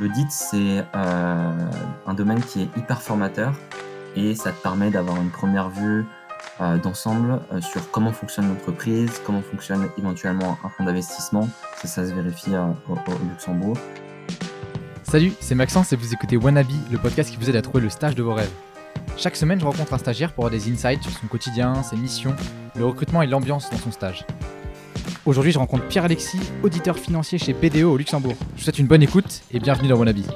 L'audit, c'est euh, un domaine qui est hyper formateur et ça te permet d'avoir une première vue euh, d'ensemble euh, sur comment fonctionne l'entreprise, comment fonctionne éventuellement un fonds d'investissement. Ça, ça se vérifie au, Luxembourg. Salut, c'est Maxence et vous écoutez Wannabe, le podcast qui vous aide à trouver le stage de vos rêves. Chaque semaine, je rencontre un stagiaire pour avoir des insights sur son quotidien, ses missions, le recrutement et l'ambiance dans son stage. Aujourd'hui, je rencontre Pierre-Alexis, auditeur financier chez BDO au Luxembourg. Je vous souhaite une bonne écoute et bienvenue dans mon habit.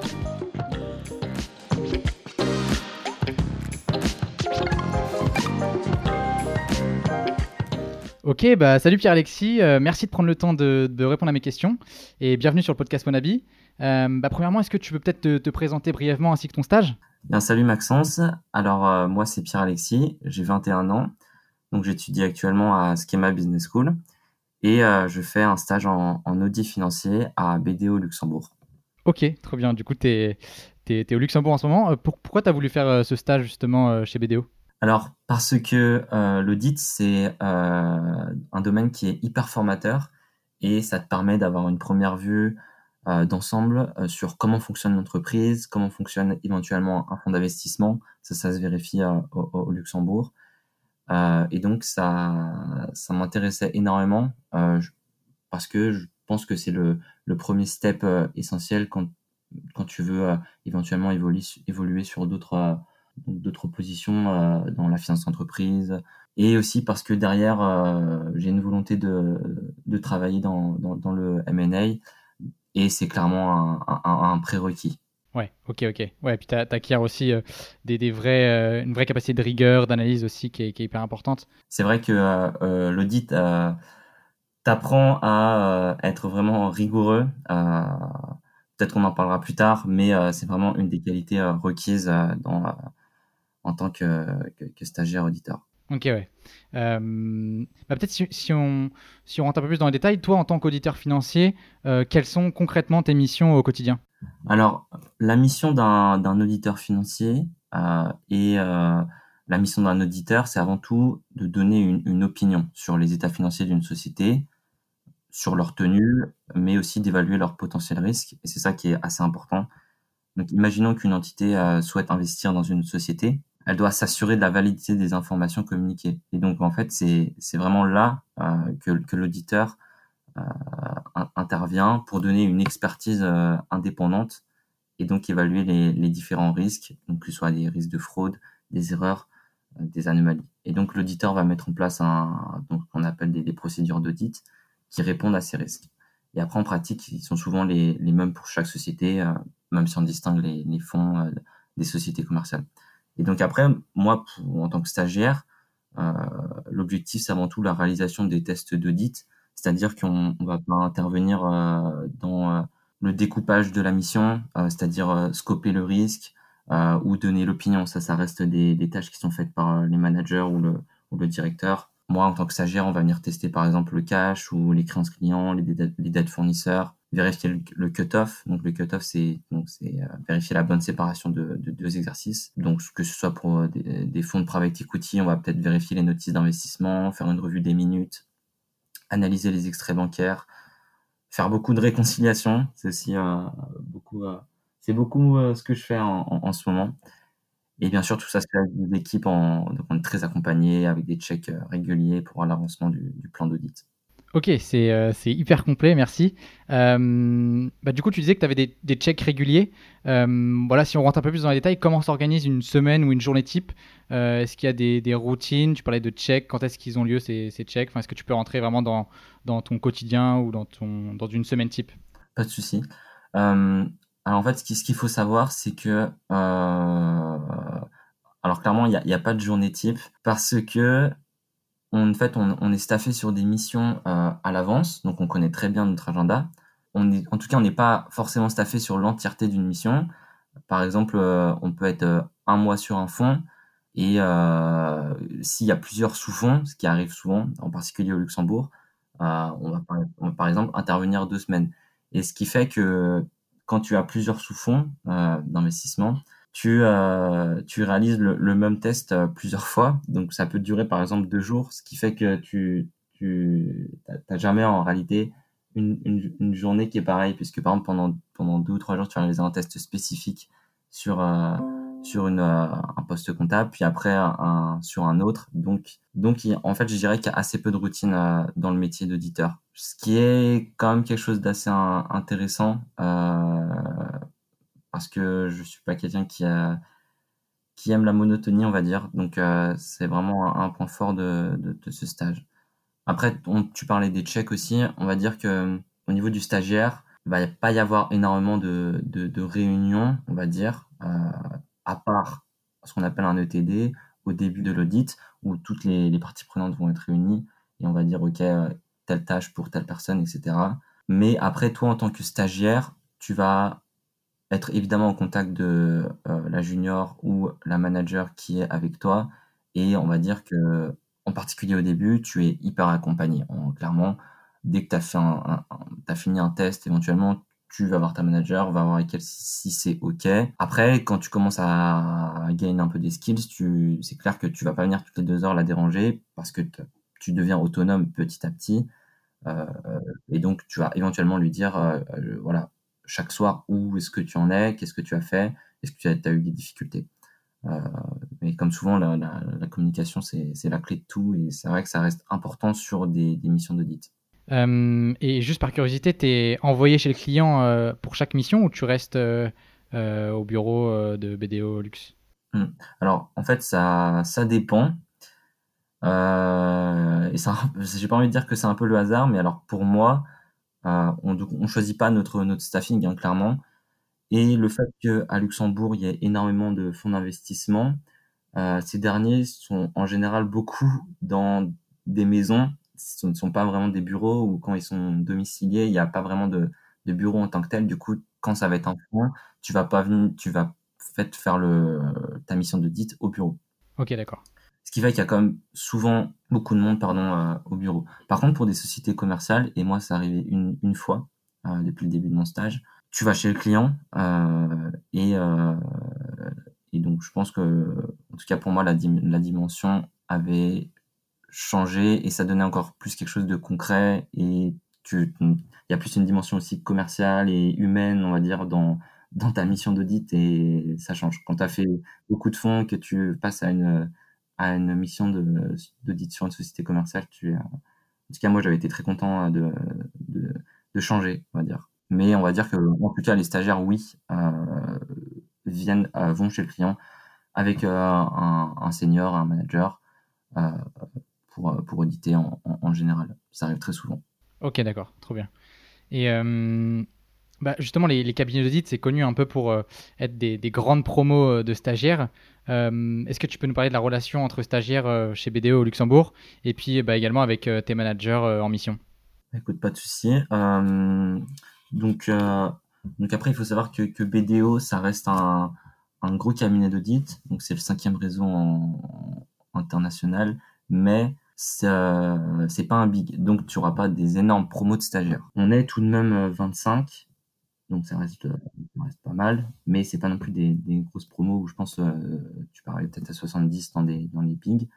Ok, bah salut Pierre-Alexis, euh, merci de prendre le temps de, répondre à mes questions et bienvenue sur le podcast Monabi. Euh, bah, premièrement, est-ce que tu peux peut-être te, présenter brièvement ainsi que ton stage? Bien, salut Maxence. Alors euh, moi c'est Pierre-Alexis, j'ai 21 ans, donc j'étudie actuellement à Schema Business School et euh, je fais un stage en, audit financier à BDO Luxembourg. Ok, très bien. Du coup, tu es, au Luxembourg en ce moment. Euh, pourquoi tu as voulu faire euh, ce stage justement chez BDO Alors, parce que l'audit, c'est un domaine qui est hyper formateur et ça te permet d'avoir une première vue d'ensemble sur comment fonctionne l'entreprise, comment fonctionne éventuellement un fonds d'investissement. Ça, ça se vérifie au Luxembourg. Euh, et donc ça, ça m'intéressait énormément euh, parce que je pense que c'est le, premier step euh, essentiel quand, quand tu veux éventuellement évoluer, sur d'autres d'autres positions dans la finance d'entreprise et aussi parce que derrière j'ai une volonté de, de travailler dans, dans, le M&A et c'est clairement un prérequis. Ouais, ok, ok. Ouais, puis tu acquiers aussi euh, des, des vrais, euh, une vraie capacité de rigueur, d'analyse aussi qui est, qui est, hyper importante. C'est vrai que euh, l'audit t'apprend à être vraiment rigoureux. Peut-être qu'on en parlera plus tard, mais c'est vraiment une des qualités requises dans, en tant que, que, stagiaire auditeur. Ok, ouais. bah peut-être si, si, on, si on rentre un peu plus dans les détails, toi en tant qu'auditeur financier, quelles sont concrètement tes missions au quotidien? Alors, la mission d'un auditeur financier euh, et euh, la mission d'un auditeur, c'est avant tout de donner une, opinion sur les états financiers d'une société, sur leur tenue, mais aussi d'évaluer leur potentiel risque. Et c'est ça qui est assez important. Donc, imaginons qu'une entité euh, souhaite investir dans une société. Elle doit s'assurer de la validité des informations communiquées. Et donc, en fait, c'est vraiment là que, que l'auditeur euh, intervient pour donner une expertise euh, indépendante et donc évaluer les, différents risques, donc que ce soit des risques de fraude, des erreurs, euh, des anomalies. Et donc l'auditeur va mettre en place un, donc qu'on appelle des, procédures d'audit qui répondent à ces risques. Et après en pratique, ils sont souvent les, mêmes pour chaque société, même si on distingue les, les fonds des sociétés commerciales. Et donc après, moi, en tant que stagiaire, l'objectif c'est avant tout la réalisation des tests d'audit c'est-à-dire qu'on va pas intervenir euh, dans euh, le découpage de la mission, euh, c'est-à-dire scoper le risque ou donner l'opinion. Ça, ça reste des, tâches qui sont faites par les managers ou le, le directeur. Moi, en tant que stagiaire, on va venir tester par exemple le cash ou les créances clients, les, les dettes fournisseurs, vérifier le, cut-off. Donc le cut-off, c'est vérifier la bonne séparation de, de, deux exercices. Donc que ce soit pour des fonds de private equity, on va peut-être vérifier les notices d'investissement, faire une revue des minutes, analyser les extraits bancaires, faire beaucoup de réconciliation. C'est aussi euh, beaucoup, euh, c'est beaucoup euh, ce que je fais en, ce moment. Et bien sûr, tout ça, c'est des équipes, en, donc on est très accompagné avec des checks réguliers pour l'avancement du plan d'audit. Ok, euh, c'est hyper complet, merci. Euh, bah, du coup, tu disais que tu avais des, des, checks réguliers. Euh, voilà, si on rentre un peu plus dans les détails, comment s'organise une semaine ou une journée type? Est-ce qu'il y a des, des, routines? Tu parlais de checks, quand est-ce qu'ils ont lieu ces, ces checks? Enfin, Est-ce que tu peux rentrer vraiment dans, dans ton quotidien ou dans, ton, dans une semaine type? Pas de souci. alors en fait, ce qu'il faut savoir, c'est que... alors clairement, il n'y a, pas de journée type parce que en fait, on, est staffé sur des missions euh, à l'avance, donc on connaît très bien notre agenda. On est, en tout cas, on n'est pas forcément staffé sur l'entièreté d'une mission. Par exemple, euh, on peut être euh, un mois sur un fonds et s'il y a plusieurs sous-fonds, ce qui arrive souvent, en particulier au Luxembourg, on va, par, par, exemple intervenir deux semaines. Et ce qui fait que quand tu as plusieurs sous-fonds d'investissement, tu, euh, tu réalises le, le, même test euh, plusieurs fois. Donc, ça peut durer par exemple deux jours, ce qui fait que tu tu jamais en réalité une, une, journée qui est pareille, puisque par exemple, pendant, pendant deux ou trois jours, tu vas réaliser un test spécifique sur, euh, sur une, euh, un poste comptable, puis après un, sur un autre. Donc, donc en fait, je dirais qu'il y a assez peu de routine euh, dans le métier d'auditeur. Ce qui est quand même quelque chose d'assez intéressant, parce que je suis pas quelqu'un qui aime la monotonie, on va dire. Donc, c'est vraiment un, point fort de, ce stage. Après, tu parlais des checks aussi. On va dire que au niveau du stagiaire, il va pas y avoir énormément de, de, réunions, on va dire, euh, à part ce qu'on appelle un ETD au début de l'audit, où toutes les, les, parties prenantes vont être réunies et on va dire, OK, euh, telle tâche pour telle personne, etc. Mais après, toi, en tant que stagiaire, tu vas être évidemment en contact de euh, la junior ou la manager qui est avec toi. Et on va dire que en particulier au début, tu es hyper accompagné. clairement, dès que tu as, fini un test, éventuellement, tu vas voir ta manager, va voir avec elle si, c'est OK. Après, quand tu commences à, gagner un peu des skills, c'est clair que tu vas pas venir toutes les deux heures la déranger parce que tu deviens autonome petit à petit. Euh, et donc, tu vas éventuellement lui dire, euh, voilà, chaque soir, où est-ce que tu en es, qu'est-ce que tu as fait, est-ce que tu as eu des difficultés. Euh, mais comme souvent, la, la, communication, c'est la clé de tout et c'est vrai que ça reste important sur des, des missions d'audit. Euh, et juste par curiosité, tu es envoyé chez le client euh, pour chaque mission ou tu restes au bureau de BDO Luxe? Hmm. Alors, en fait, ça, ça dépend. Euh, et ça, j'ai pas envie de dire que c'est un peu le hasard, mais alors pour moi, on ne choisit pas notre, staffing, hein, clairement. Et le fait qu'à Luxembourg, il y ait énormément de fonds d'investissement, euh, ces derniers sont en général beaucoup dans des maisons, ce ne sont pas vraiment des bureaux ou quand ils sont domiciliés, il n'y a pas vraiment de, de bureau en tant que tel. Du coup, quand ça va être un fonds, tu vas pas venir, tu vas faire ta mission d'audit au bureau. Ok, d'accord. Ce qui fait qu'il y a quand même souvent beaucoup de monde pardon, euh, au bureau. Par contre, pour des sociétés commerciales, et moi, ça arrivé une, une fois euh, depuis le début de mon stage, tu vas chez le client euh, et, et donc je pense que en tout cas pour moi la, la dimension avait changé et ça donnait encore plus quelque chose de concret et il y a plus une dimension aussi commerciale et humaine on va dire dans dans ta mission d'audit et ça change quand tu as fait beaucoup de fonds que tu passes à une à une mission d'audit sur une société commerciale tu en tout cas moi j'avais été très content de, de, de changer on va dire mais on va dire que, en tout cas, les stagiaires, oui, euh, viennent, euh, vont chez le client avec euh, un, senior, un manager, pour, pour auditer en, général. Ça arrive très souvent. Ok, d'accord, trop bien. Et bah, justement, les, cabinets d'audit, c'est connu un peu pour être des, grandes promos de stagiaires. Est-ce que tu peux nous parler de la relation entre stagiaires chez BDO au Luxembourg et puis bah, également avec tes managers en mission? Écoute, pas de souci. Donc, euh, après, il faut savoir que, BDO, ça reste un, gros cabinet d'audit. Donc, c'est le cinquième réseau international, mais c'est pas un big. Donc, tu auras pas des énormes promos de stagiaires. On est tout de même 25. Euh, donc ça reste, pas mal, mais c'est pas non plus des, grosses promos où je pense euh, tu parlais peut-être à 70 dans des dans les bigs.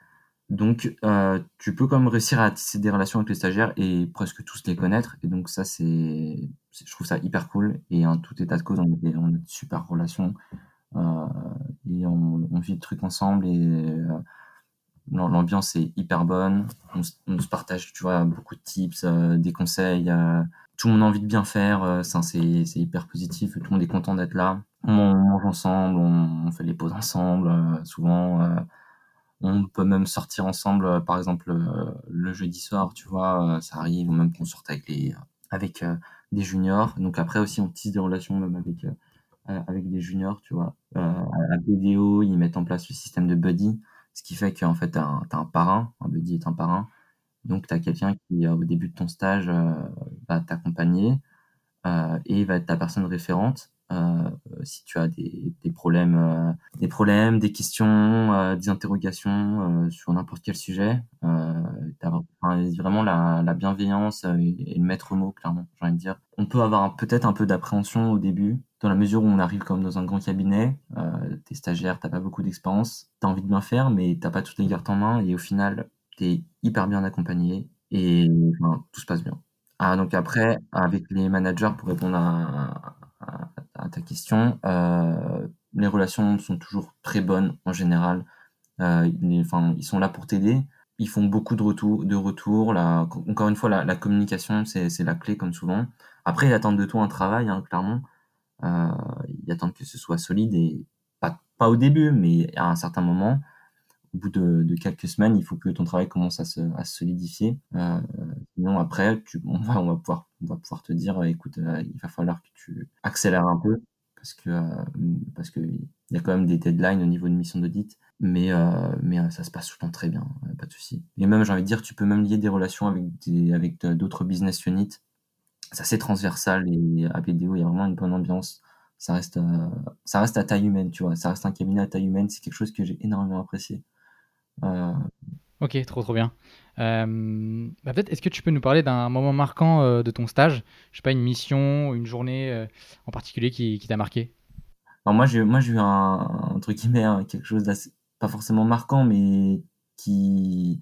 Donc, euh, tu peux quand même réussir à tisser des relations avec les stagiaires et presque tous les connaître. Et donc, ça, c'est, je trouve ça hyper cool. Et en tout état de cause, on a, des, on a de super relations. Euh, et on, on, vit le truc ensemble et euh, l'ambiance est hyper bonne. On, se partage, tu vois, beaucoup de tips, euh, des conseils. Euh, tout le monde a envie de bien faire. Euh, c'est hyper positif. Tout le monde est content d'être là. On mange ensemble, on, on fait les pauses ensemble, souvent on peut même sortir ensemble, euh, par exemple euh, le jeudi soir, tu vois, euh, ça arrive, ou même qu'on sorte avec les avec des juniors. Donc après aussi on tisse des relations même avec avec des juniors, tu vois. à BDO, ils mettent en place le système de buddy, ce qui fait qu'en fait, tu as, un parrain, un buddy est un parrain. Donc, tu as quelqu'un qui, au début de ton stage, va t'accompagner et va être ta personne référente. Euh, si tu as des, problèmes, euh, des problèmes, des questions, euh, des interrogations sur n'importe quel sujet, vraiment la, la bienveillance et, le maître mot, clairement, j'ai envie de dire. On peut avoir peut-être un peu d'appréhension au début, dans la mesure où on arrive comme dans un grand cabinet, euh, t'es stagiaire, t'as pas beaucoup d'expérience, t'as envie de bien faire, mais t'as pas toutes les cartes en main, et au final, t'es hyper bien accompagné, et tout se passe bien. Ah, donc après, avec les managers, pour répondre à, ta question, euh, les relations sont toujours très bonnes en général. Euh, ils, ils sont là pour t'aider. Ils font beaucoup de retours. De retour. Encore une fois, la, la communication, c'est la clé comme souvent. Après, ils attendent de toi un travail, hein, clairement. Euh, ils attendent que ce soit solide et pas, pas au début, mais à un certain moment au bout de, quelques semaines, il faut que ton travail commence à se, solidifier. Euh, sinon, après, on, va, pouvoir, te dire, écoute, euh, il va falloir que tu accélères un peu parce que euh, parce y a quand même des deadlines au niveau de mission d'audit, mais euh, mais euh, ça se passe tout le temps très bien, pas de souci. Et même, j'ai envie de dire, tu peux même lier des relations avec des avec d'autres business units. C'est transversal et à BDO, il y a vraiment une bonne ambiance ça reste, ça reste à taille humaine, tu vois. Ça reste un cabinet à taille humaine. C'est quelque chose que j'ai énormément apprécié. Euh, ok, trop trop bien. Euh, bah, peut-être, est-ce que tu peux nous parler d'un moment marquant euh, de ton stage? Je sais pas, une mission, une journée en particulier qui, t'a marqué? Alors moi, j'ai, eu un, truc qui met quelque chose d'assez, pas forcément marquant, mais qui,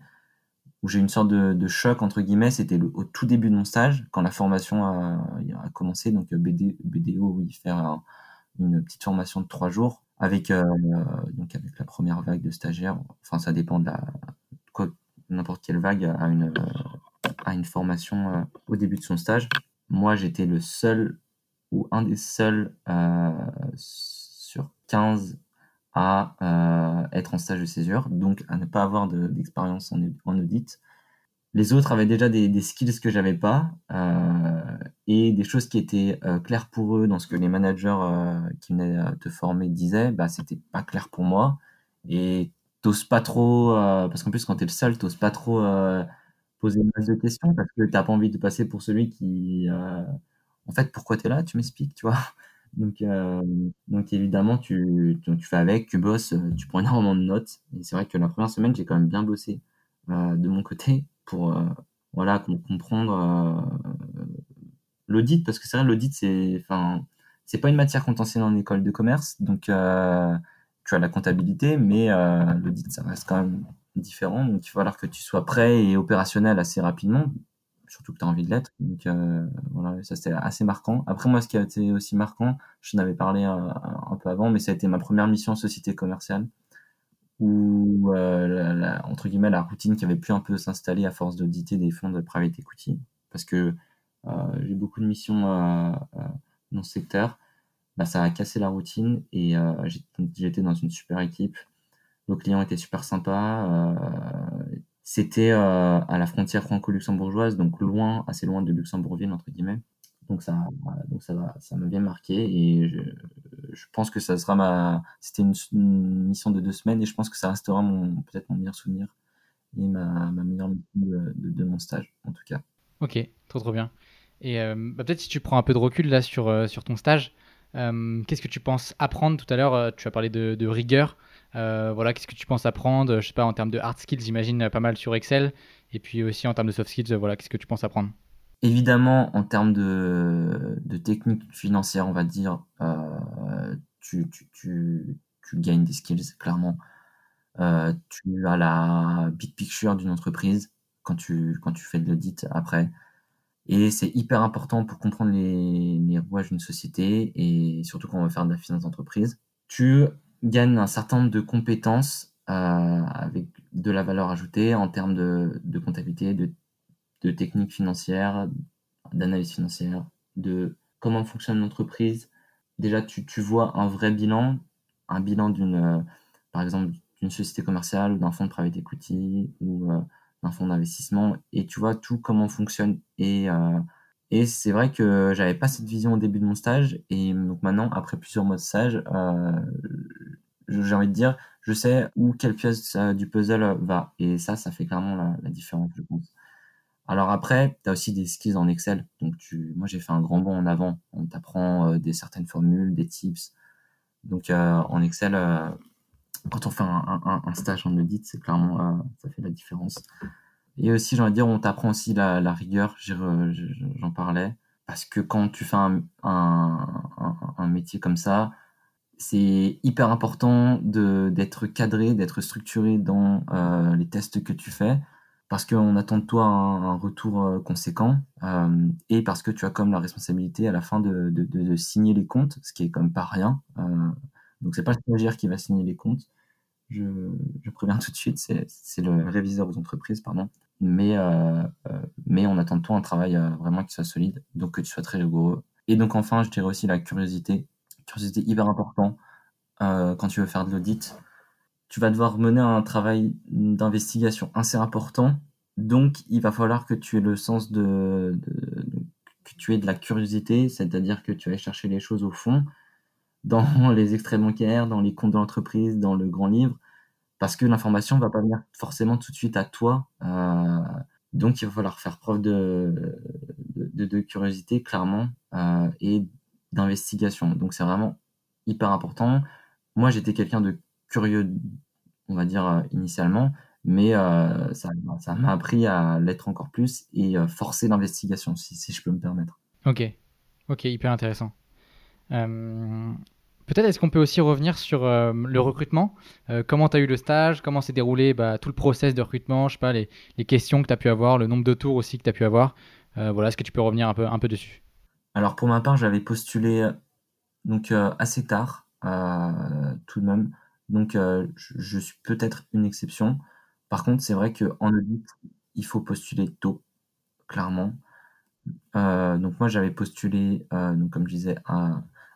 où j'ai une sorte de, choc entre guillemets, c'était au tout début de mon stage, quand la formation a, commencé, donc BDO, oui, faire une petite formation de trois jours avec euh, donc avec la première vague de stagiaires. Enfin, ça dépend de n'importe quelle vague a une a une formation euh, au début de son stage. Moi, j'étais le seul ou un des seuls euh, sur 15 à être en stage de césure, donc à ne pas avoir d'expérience en, en, audit. Les autres avaient déjà des, skills que j'avais pas euh, et des choses qui étaient euh, claires pour eux dans ce que les managers euh, qui venaient te former disaient, bah c'était pas clair pour moi et t'oses pas trop parce qu'en plus quand t'es le seul, t'oses pas trop poser une masse de questions parce que t'as pas envie de passer pour celui qui en fait pourquoi t'es là, tu m'expliques, tu vois. Donc, donc évidemment, tu, tu, fais avec, tu bosses, tu prends énormément de notes. Et c'est vrai que la première semaine, j'ai quand même bien bossé de mon côté pour euh, comprendre euh, l'audit parce que c'est vrai l'audit c'est enfin c'est pas une matière qu'on t'enseigne en école de commerce donc euh, tu as la comptabilité mais l'audit ça reste quand même différent donc il va falloir que tu sois prêt et opérationnel assez rapidement surtout que tu as envie de l'être donc voilà ça c'était assez marquant. Après moi ce qui a été aussi marquant je n'avais parlé un peu avant mais ça a été ma première mission en société commerciale ou euh, la, entre guillemets la routine qui avait pu un peu s'installer à force d'auditer des fonds de private equity. Parce que euh, j'ai beaucoup de missions euh, dans ce secteur. Bah, ça a cassé la routine et j'étais dans une super équipe. Nos clients étaient super sympas c'était à la frontière franco-luxembourgeoise donc loin assez loin de Luxembourgville entre guillemets donc ça va ça m'a bien marqué et je, pense que ça sera ma. C'était une, mission de deux semaines et je pense que ça restera mon peut-être mon meilleur souvenir et ma, meilleure mission de, mon stage en tout cas. Ok, trop trop bien. Et euh, bah, peut-être si tu prends un peu de recul là sur, euh, ton stage, euh, qu'est-ce que tu penses apprendre tout à l'heure? Tu as parlé de, de rigueur. voilà, qu'est-ce que tu penses apprendre? Je sais pas en termes de hard skills, j'imagine pas mal sur Excel, et puis aussi en termes de soft skills. Voilà, qu'est-ce que tu penses apprendre? Évidemment, en termes de, technique financière, on va dire, euh, tu, gagnes des skills, clairement. Euh, tu as la big picture d'une entreprise quand tu, fais de l'audit après. Et c'est hyper important pour comprendre les, rouages d'une société et surtout quand on va faire de la finance d'entreprise. Tu gagnes un certain nombre de compétences euh, avec de la valeur ajoutée en termes de, de comptabilité, de de techniques financières, d'analyse financière, de comment fonctionne l'entreprise. Déjà, tu, tu, vois un vrai bilan, un bilan d'une, euh, par exemple, d'une société commerciale ou d'un fonds de private equity ou euh, d'un fonds d'investissement et tu vois tout comment fonctionne. Et, euh, et c'est vrai que j'avais pas cette vision au début de mon stage et donc maintenant, après plusieurs mois de stage, j'ai envie de dire, je sais où quelle pièce du puzzle va. Et ça, ça fait clairement la, la différence, je pense. Alors après, tu as aussi des skills en Excel. Donc moi j'ai fait un grand bond en avant. On t'apprend euh, des certaines formules, des tips. Donc euh, en Excel, euh, quand on fait un, stage en audit, c'est clairement ça fait la différence. Et aussi, j'ai envie de dire, on t'apprend aussi la, rigueur. J'en parlais parce que quand tu fais un, métier comme ça, c'est hyper important d'être cadré, d'être structuré dans les tests que tu fais parce qu'on attend de toi un, retour conséquent et parce que tu as comme la responsabilité à la fin de, signer les comptes, ce qui est comme pas rien. donc c'est pas le stagiaire qui va signer les comptes. Je, préviens tout de suite, c'est le réviseur aux entreprises, pardon. Mais, mais on attend de toi un travail vraiment qui soit solide, donc que tu sois très rigoureux. Et donc enfin, je dirais aussi la curiosité. Curiosité hyper important quand tu veux faire de l'audit tu vas devoir mener un travail d'investigation assez important. Donc, il va falloir que tu aies le sens de, que tu aies de la curiosité, c'est-à-dire que tu vas chercher les choses au fond, dans les extraits bancaires, dans les comptes de l'entreprise, dans le grand livre, parce que l'information ne va pas venir forcément tout de suite à toi. Euh, donc, il va falloir faire preuve de, de, curiosité, clairement, euh, et d'investigation. Donc, c'est vraiment hyper important. Moi, j'étais quelqu'un de curieux, on va dire, euh, initialement, mais euh, ça ça m'a appris à l'être encore plus et euh, forcer l'investigation, si, si, je peux me permettre. Ok, ok, hyper intéressant. Peut-être est-ce qu'on peut aussi revenir sur le recrutement? Comment tu as eu le stage? Comment s'est déroulé bah, tout le process de recrutement? Je sais pas, les, les questions que tu as pu avoir, le nombre de tours aussi que tu as pu avoir. voilà, est-ce que tu peux revenir un peu, un peu dessus? Alors pour ma part, j'avais postulé donc assez tard, tout de même. Donc, euh, je, suis peut-être une exception. Par contre, c'est vrai qu'en audit, il faut postuler tôt, clairement. Euh, donc, moi, j'avais postulé, euh, comme je disais,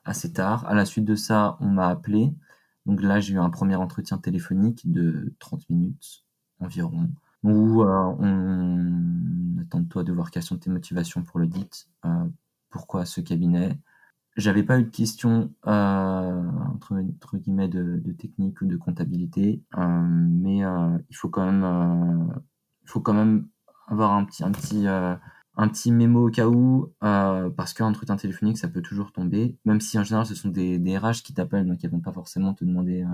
assez tard. À la suite de ça, on m'a appelé. Donc là, j'ai eu un premier entretien téléphonique de 30 minutes environ, où on attend de toi de voir quelles sont tes motivations pour l'audit, pourquoi ce cabinet, j'avais pas eu de questions euh, entre, guillemets de, technique ou de comptabilité, euh, mais euh, il faut quand même, avoir un petit, un petit, un petit mémo au cas où, parce qu'un entretien téléphonique ça peut toujours tomber, même si en général ce sont des, des RH qui t'appellent, donc ils vont pas forcément te demander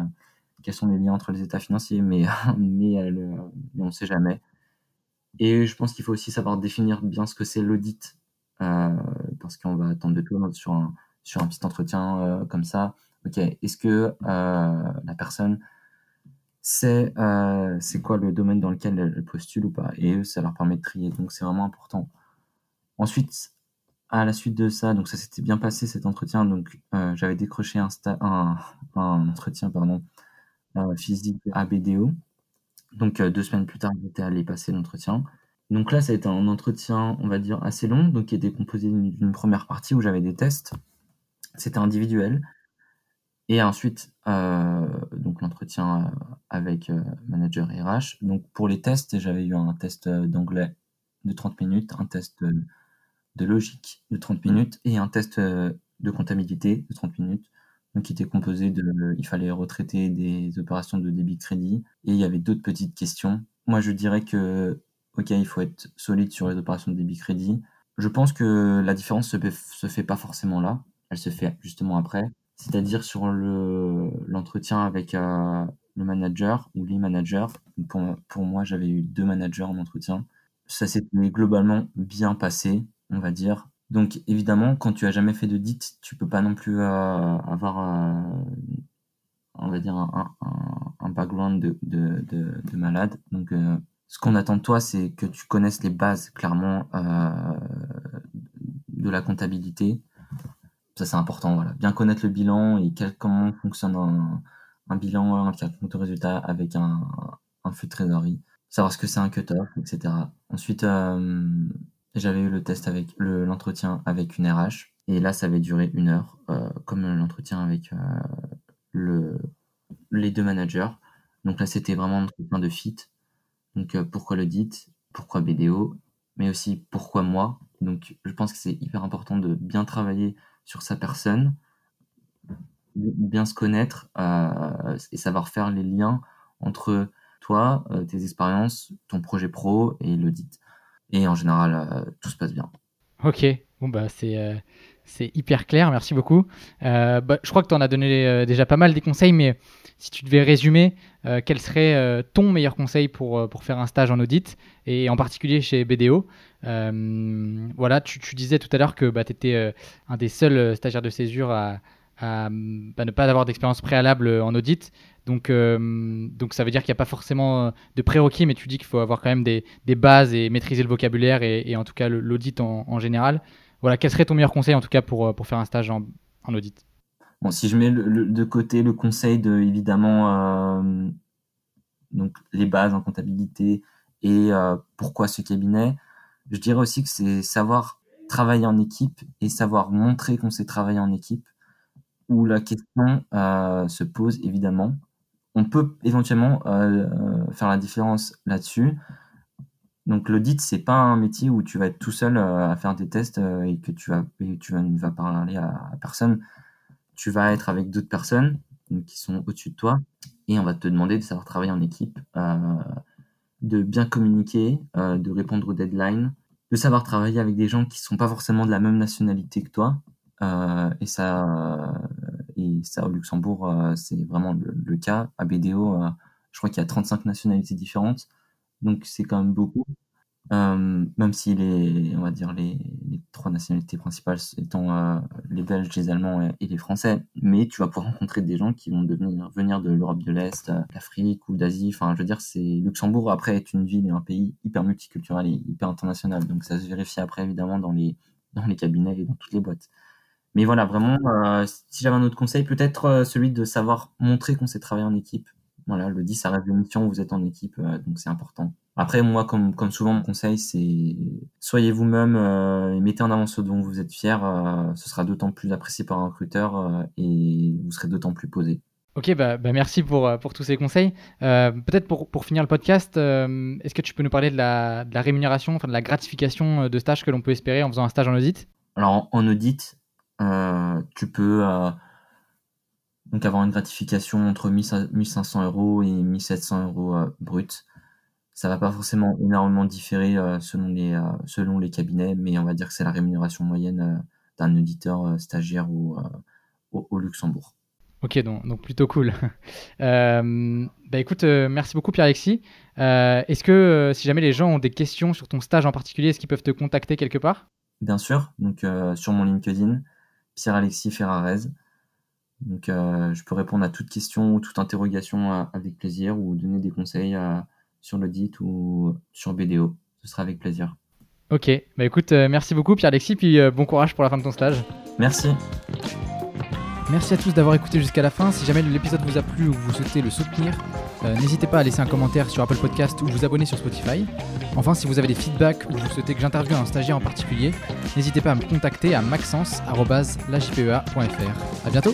quels sont les liens entre les états financiers, mais mais, mais on ne sait jamais. Et je pense qu'il faut aussi savoir définir bien ce que c'est l'audit, parce qu'on va attendre de tout sur un sur un petit entretien euh, comme ça. Ok, est-ce que euh, la personne sait euh, c'est quoi le domaine dans lequel elle postule ou pas? Et eux, ça leur permet de trier. Donc c'est vraiment important. Ensuite, à la suite de ça, donc ça s'était bien passé cet entretien. Donc j'avais décroché un, entretien pardon, physique à BDO. Donc deux semaines plus tard, j'étais allé passer l'entretien. Donc là, ça a été un entretien, on va dire, assez long, donc qui était composé d'une première partie où j'avais des tests. C'était individuel. Et ensuite, euh, donc l'entretien euh, avec euh, manager RH. Donc pour les tests, j'avais eu un test d'anglais de 30 minutes, un test de logique de 30 minutes et un test de comptabilité de 30 minutes. Donc qui était composé de, il fallait retraiter des opérations de débit crédit et il y avait d'autres petites questions. Moi, je dirais que, ok, il faut être solide sur les opérations de débit crédit. Je pense que la différence se, se fait pas forcément là elle se fait justement après, c'est-à-dire sur le l'entretien avec euh, le manager ou les managers. Pour, pour moi, j'avais eu deux managers en entretien. Ça s'est globalement bien passé, on va dire. Donc évidemment, quand tu as jamais fait de dit, tu peux pas non plus euh, avoir, euh, on va dire, un, un, un background de, de, de, de, malade. Donc ce qu'on attend de toi, c'est que tu connaisses les bases clairement de la comptabilité, c'est important. Voilà. Bien connaître le bilan et comment fonctionne un, un bilan, un compte de résultat avec un, flux de trésorerie. Savoir ce que c'est un cut-off, etc. Ensuite, euh, j'avais eu le test avec l'entretien avec une RH. Et là, ça avait duré une heure, euh, comme l'entretien avec euh, le, les deux managers. Donc là, c'était vraiment un entretien de fit. Donc pourquoi le dites, pourquoi BDO, mais aussi pourquoi moi. Donc je pense que c'est hyper important de bien travailler sur sa personne, bien se connaître euh, et savoir faire les liens entre toi, euh, tes expériences, ton projet pro et l'audit. Et en général, euh, tout se passe bien. Ok, bon bah c'est c'est hyper clair, merci beaucoup. Bah, je crois que tu en as donné déjà pas mal des conseils, mais si tu devais résumer, quel serait ton meilleur conseil pour, pour faire un stage en audit, et en particulier chez BDO voilà, tu, disais tout à l'heure que bah, tu étais un des seuls stagiaires de césure à, bah, ne pas avoir d'expérience préalable en audit. Donc, donc ça veut dire qu'il n'y a pas forcément de prérequis, mais tu dis qu'il faut avoir quand même des, bases et maîtriser le vocabulaire et, en tout cas l'audit en, général. Voilà, quel serait ton meilleur conseil en tout cas pour, pour faire un stage en, audit? Bon, si je mets de côté le conseil de évidemment euh, donc les bases en comptabilité et euh, pourquoi ce cabinet, je dirais aussi que c'est savoir travailler en équipe et savoir montrer qu'on sait travailler en équipe où la question euh, se pose évidemment. On peut éventuellement faire la différence là-dessus. Donc l'audit, c'est pas un métier où tu vas être tout seul à faire des tests et que tu vas tu vas, ne vas parler à personne tu vas être avec d'autres personnes qui sont au-dessus de toi et on va te demander de savoir travailler en équipe, euh, de bien communiquer, euh, de répondre aux deadlines, de savoir travailler avec des gens qui sont pas forcément de la même nationalité que toi. Euh, et ça, et ça au Luxembourg, c'est vraiment le, cas. À BDO, je crois qu'il y a 35 nationalités différentes, donc c'est quand même beaucoup. Euh, même si les, on va dire les, trois nationalités principales étant euh, les Belges, les Allemands et, les Français, mais tu vas pouvoir rencontrer des gens qui vont venir de l'Europe de l'Est, euh, d'Afrique ou d'Asie. Enfin, je veux dire, c'est Luxembourg après est une ville et un pays hyper multiculturel et hyper international, donc ça se vérifie après évidemment dans les dans les cabinets et dans toutes les boîtes. Mais voilà, vraiment, si j'avais un autre conseil, peut-être celui de savoir montrer qu'on sait travailler en équipe. Voilà, le 10, ça reste une mission où vous êtes en équipe, donc c'est important. Après, moi, comme, comme souvent, mon conseil, c'est soyez vous-même euh, et mettez en avant ce dont vous êtes fier. Euh, ce sera d'autant plus apprécié par un recruteur euh, et vous serez d'autant plus posé. Ok, bah, bah merci pour, pour tous ces conseils. Peut-être pour, pour finir le podcast, est-ce que tu peux nous parler de la, de la rémunération, enfin de la gratification de stage que l'on peut espérer en faisant un stage en audit? Alors, en, audit, tu peux donc avoir une gratification entre 1500 euros et 1700 euros brut ça va pas forcément énormément différer euh, selon les euh, selon les cabinets, mais on va dire que c'est la rémunération moyenne euh, d'un auditeur stagiaire au, au, Luxembourg. Ok, donc, donc plutôt cool. bah écoute, merci beaucoup Pierre-Alexis. est-ce que si jamais les gens ont des questions sur ton stage en particulier, est-ce qu'ils peuvent te contacter quelque part? Bien sûr, donc sur mon LinkedIn, Pierre-Alexis Ferrarez. Donc je peux répondre à toute question ou toute interrogation avec plaisir ou donner des conseils à sur l'audit ou sur BDO. Ce sera avec plaisir. Ok, bah écoute, euh, merci beaucoup Pierre-Alexis, puis euh, bon courage pour la fin de ton stage. Merci. Merci à tous d'avoir écouté jusqu'à la fin. Si jamais l'épisode vous a plu ou vous souhaitez le soutenir, euh, n'hésitez pas à laisser un commentaire sur Apple Podcast ou vous abonner sur Spotify. Enfin, si vous avez des feedbacks ou vous souhaitez que j'interviewe un stagiaire en particulier, n'hésitez pas à me contacter à maxence.lajpea.fr. A bientôt